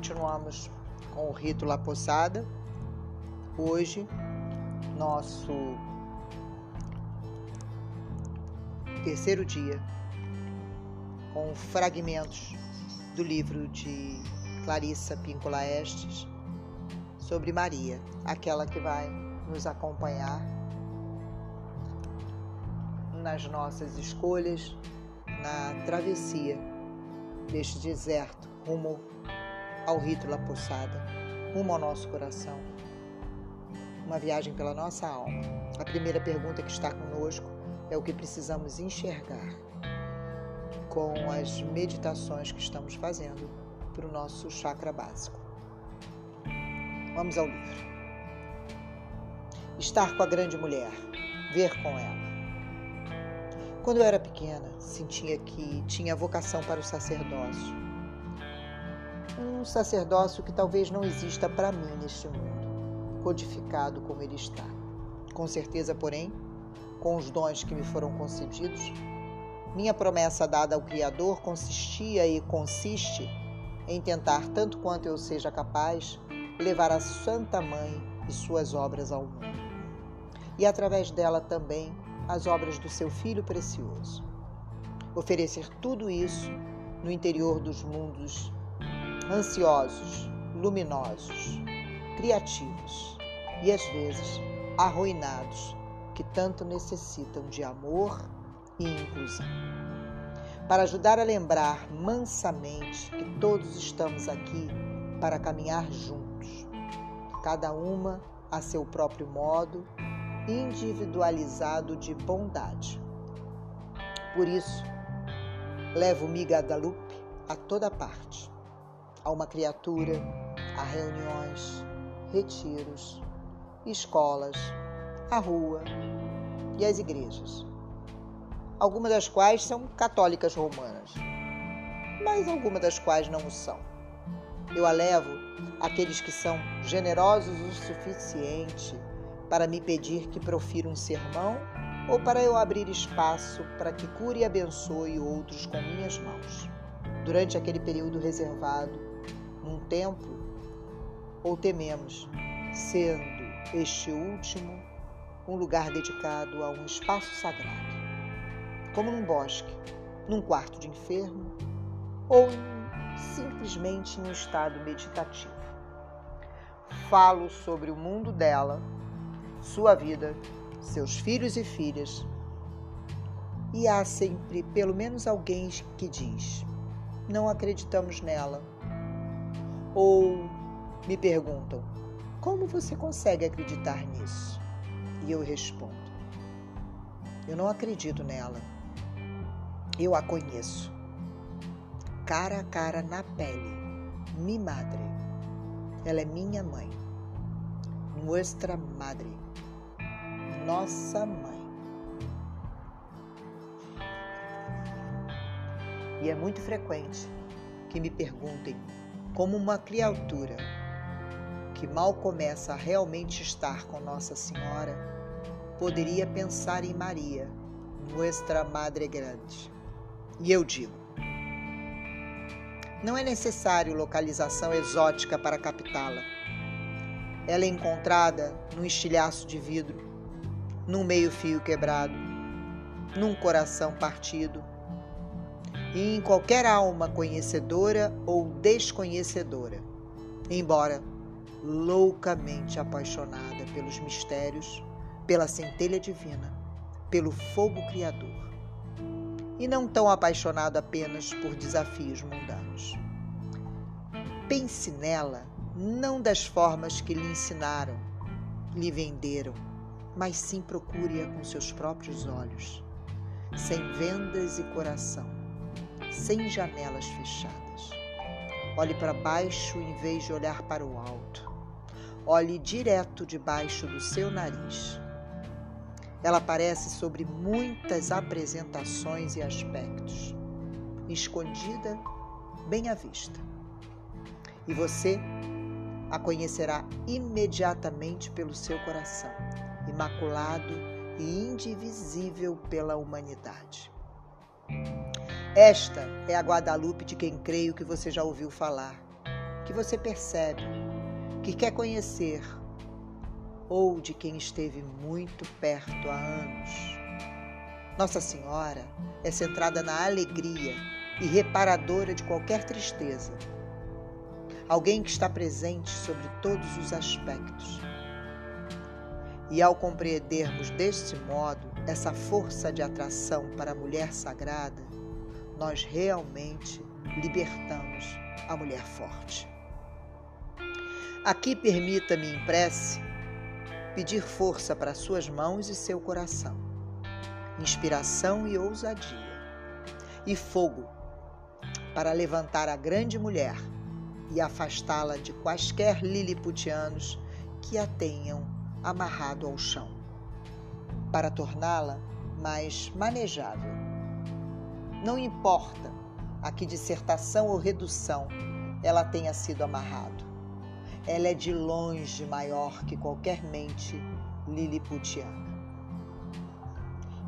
continuamos com o rito La Poçada. Hoje, nosso terceiro dia, com fragmentos do livro de Clarissa Píncola Estes sobre Maria, aquela que vai nos acompanhar nas nossas escolhas, na travessia deste deserto rumo ao rito La Poçada, rumo ao nosso coração. Uma viagem pela nossa alma. A primeira pergunta que está conosco é o que precisamos enxergar com as meditações que estamos fazendo para o nosso chakra básico. Vamos ao livro. Estar com a grande mulher, ver com ela. Quando eu era pequena, sentia que tinha vocação para o sacerdócio. Um sacerdócio que talvez não exista para mim neste mundo, codificado como ele está. Com certeza, porém, com os dons que me foram concedidos, minha promessa dada ao Criador consistia e consiste em tentar, tanto quanto eu seja capaz, levar a Santa Mãe e suas obras ao mundo. E através dela também as obras do seu Filho precioso. Oferecer tudo isso no interior dos mundos ansiosos, luminosos, criativos e às vezes arruinados que tanto necessitam de amor e inclusão. Para ajudar a lembrar mansamente que todos estamos aqui para caminhar juntos, cada uma a seu próprio modo individualizado de bondade. Por isso, levo Migadalupe a toda parte, a uma criatura, a reuniões, retiros, escolas, a rua e as igrejas. Algumas das quais são católicas romanas, mas algumas das quais não o são. Eu a levo àqueles que são generosos o suficiente para me pedir que profira um sermão ou para eu abrir espaço para que cure e abençoe outros com minhas mãos. Durante aquele período reservado, num templo, ou tememos, sendo este último um lugar dedicado a um espaço sagrado, como num bosque, num quarto de enfermo ou simplesmente em um estado meditativo. Falo sobre o mundo dela sua vida, seus filhos e filhas. E há sempre pelo menos alguém que diz: não acreditamos nela. Ou me perguntam: como você consegue acreditar nisso? E eu respondo: eu não acredito nela. Eu a conheço. Cara a cara na pele. Mi madre. Ela é minha mãe. Nuestra madre nossa mãe. E é muito frequente que me perguntem como uma criatura que mal começa a realmente estar com Nossa Senhora poderia pensar em Maria, Nuestra Madre Grande. E eu digo: não é necessário localização exótica para captá-la. Ela é encontrada num estilhaço de vidro num meio-fio quebrado, num coração partido, e em qualquer alma conhecedora ou desconhecedora, embora loucamente apaixonada pelos mistérios, pela centelha divina, pelo fogo criador, e não tão apaixonado apenas por desafios mundanos. Pense nela não das formas que lhe ensinaram, lhe venderam, mas sim procure-a com seus próprios olhos, sem vendas e coração, sem janelas fechadas. Olhe para baixo em vez de olhar para o alto. Olhe direto debaixo do seu nariz. Ela aparece sobre muitas apresentações e aspectos, escondida bem à vista. E você a conhecerá imediatamente pelo seu coração imaculado e indivisível pela humanidade. Esta é a Guadalupe de quem creio que você já ouviu falar, que você percebe, que quer conhecer, ou de quem esteve muito perto há anos. Nossa Senhora é centrada na alegria e reparadora de qualquer tristeza. Alguém que está presente sobre todos os aspectos. E ao compreendermos deste modo essa força de atração para a mulher sagrada, nós realmente libertamos a mulher forte. Aqui permita-me em prece pedir força para suas mãos e seu coração, inspiração e ousadia, e fogo para levantar a grande mulher e afastá-la de quaisquer liliputianos que a tenham amarrado ao chão, para torná-la mais manejável. Não importa a que dissertação ou redução ela tenha sido amarrado. Ela é de longe maior que qualquer mente liliputiana.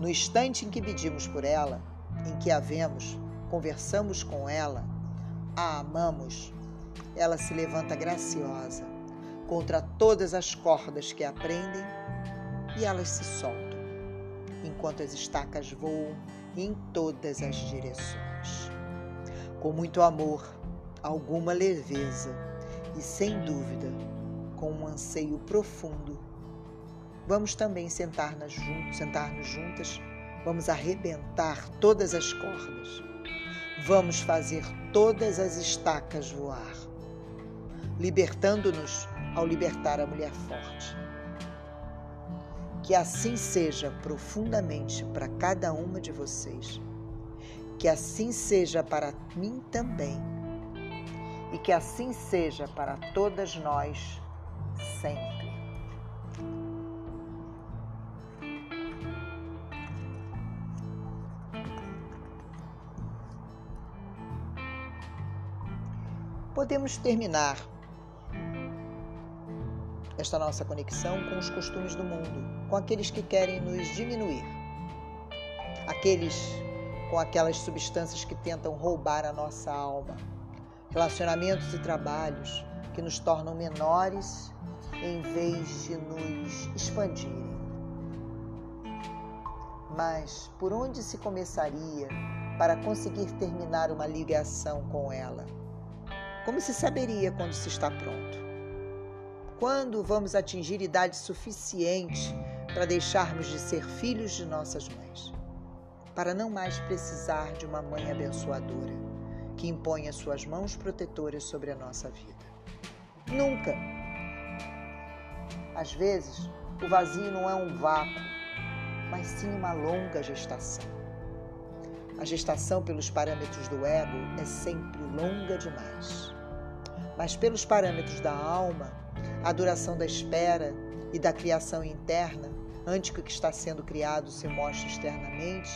No instante em que pedimos por ela, em que a vemos, conversamos com ela, a amamos, ela se levanta graciosa contra todas as cordas que a prendem e elas se soltam, enquanto as estacas voam em todas as direções. Com muito amor, alguma leveza e, sem dúvida, com um anseio profundo, vamos também sentar-nos juntos, sentar juntas, vamos arrebentar todas as cordas, vamos fazer todas as estacas voar, libertando-nos ao libertar a mulher forte. Que assim seja profundamente para cada uma de vocês. Que assim seja para mim também. E que assim seja para todas nós sempre. Podemos terminar esta nossa conexão com os costumes do mundo, com aqueles que querem nos diminuir, aqueles com aquelas substâncias que tentam roubar a nossa alma, relacionamentos e trabalhos que nos tornam menores em vez de nos expandirem. Mas por onde se começaria para conseguir terminar uma ligação com ela? Como se saberia quando se está pronto? Quando vamos atingir idade suficiente para deixarmos de ser filhos de nossas mães? Para não mais precisar de uma mãe abençoadora que imponha suas mãos protetoras sobre a nossa vida. Nunca! Às vezes, o vazio não é um vácuo, mas sim uma longa gestação. A gestação, pelos parâmetros do ego, é sempre longa demais. Mas, pelos parâmetros da alma, a duração da espera e da criação interna, antes que o que está sendo criado se mostre externamente,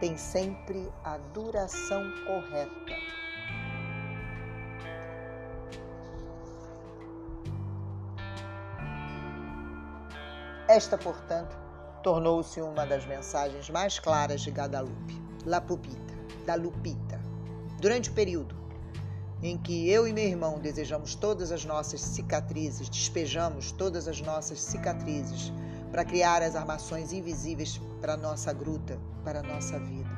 tem sempre a duração correta. Esta, portanto, tornou-se uma das mensagens mais claras de Guadalupe, La Pupita, da Lupita. Durante o período em que eu e meu irmão desejamos todas as nossas cicatrizes, despejamos todas as nossas cicatrizes para criar as armações invisíveis para nossa gruta, para nossa vida.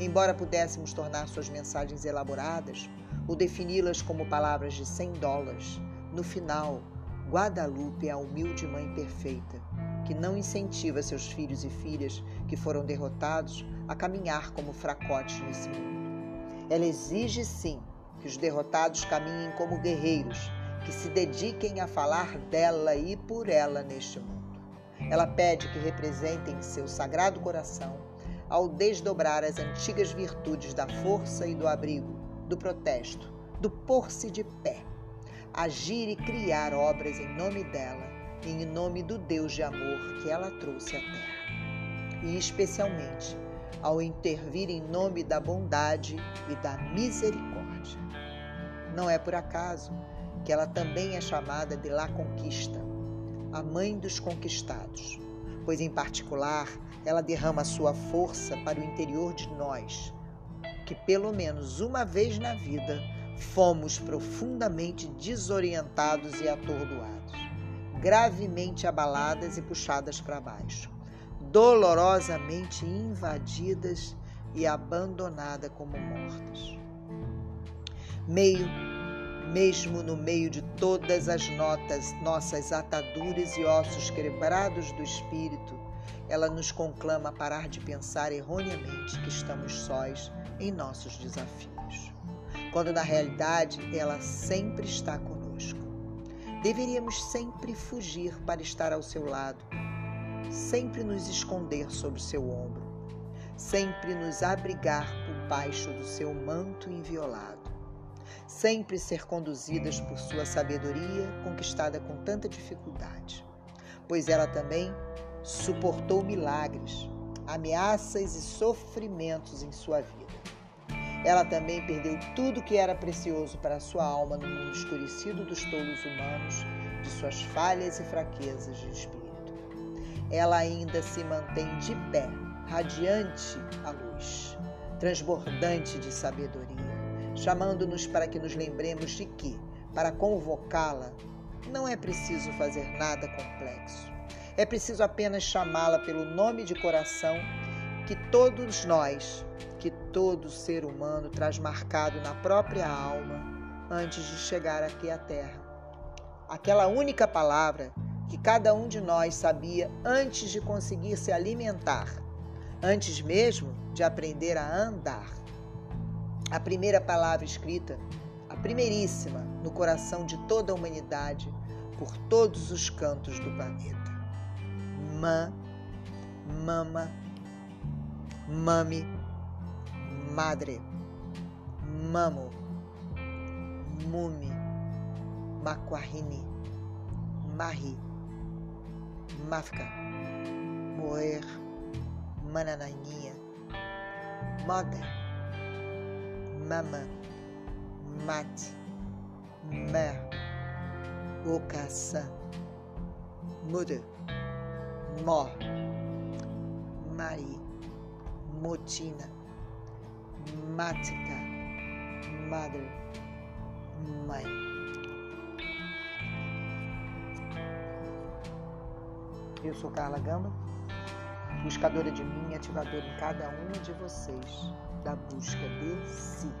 Embora pudéssemos tornar suas mensagens elaboradas ou defini-las como palavras de 100 dólares, no final, Guadalupe é a humilde mãe perfeita, que não incentiva seus filhos e filhas que foram derrotados a caminhar como fracotes nesse mundo. Ela exige sim que os derrotados caminhem como guerreiros, que se dediquem a falar dela e por ela neste mundo. Ela pede que representem seu sagrado coração ao desdobrar as antigas virtudes da força e do abrigo, do protesto, do pôr-se de pé, agir e criar obras em nome dela em nome do Deus de amor que ela trouxe à terra. E especialmente ao intervir em nome da bondade e da misericórdia. Não é por acaso que ela também é chamada de La Conquista, a mãe dos conquistados, pois, em particular, ela derrama sua força para o interior de nós, que pelo menos uma vez na vida fomos profundamente desorientados e atordoados, gravemente abaladas e puxadas para baixo, dolorosamente invadidas e abandonadas como mortas. Meio, mesmo no meio de todas as notas, nossas ataduras e ossos quebrados do espírito, ela nos conclama a parar de pensar erroneamente que estamos sós em nossos desafios, quando na realidade ela sempre está conosco. Deveríamos sempre fugir para estar ao seu lado, sempre nos esconder sob seu ombro, sempre nos abrigar por baixo do seu manto inviolado, sempre ser conduzidas por sua sabedoria conquistada com tanta dificuldade, pois ela também suportou milagres, ameaças e sofrimentos em sua vida. Ela também perdeu tudo que era precioso para sua alma no mundo escurecido dos tolos humanos, de suas falhas e fraquezas de espírito. Ela ainda se mantém de pé, radiante à luz, transbordante de sabedoria, chamando-nos para que nos lembremos de que, para convocá-la, não é preciso fazer nada complexo é preciso apenas chamá-la pelo nome de coração que todos nós, que todo ser humano traz marcado na própria alma antes de chegar aqui à Terra. Aquela única palavra que cada um de nós sabia antes de conseguir se alimentar, antes mesmo de aprender a andar. A primeira palavra escrita, a primeiríssima no coração de toda a humanidade, por todos os cantos do planeta. Ma, mama, mami, madre, mamo, mumi, maquahini, mahi, mafka, moer, manananinha, mother, mama, mat, mer, ocassa, mother. Mó, Mari, Motina, Mática, Mother, Mãe. Eu sou Carla Gamba, buscadora de mim ativadora em cada um de vocês da busca de si.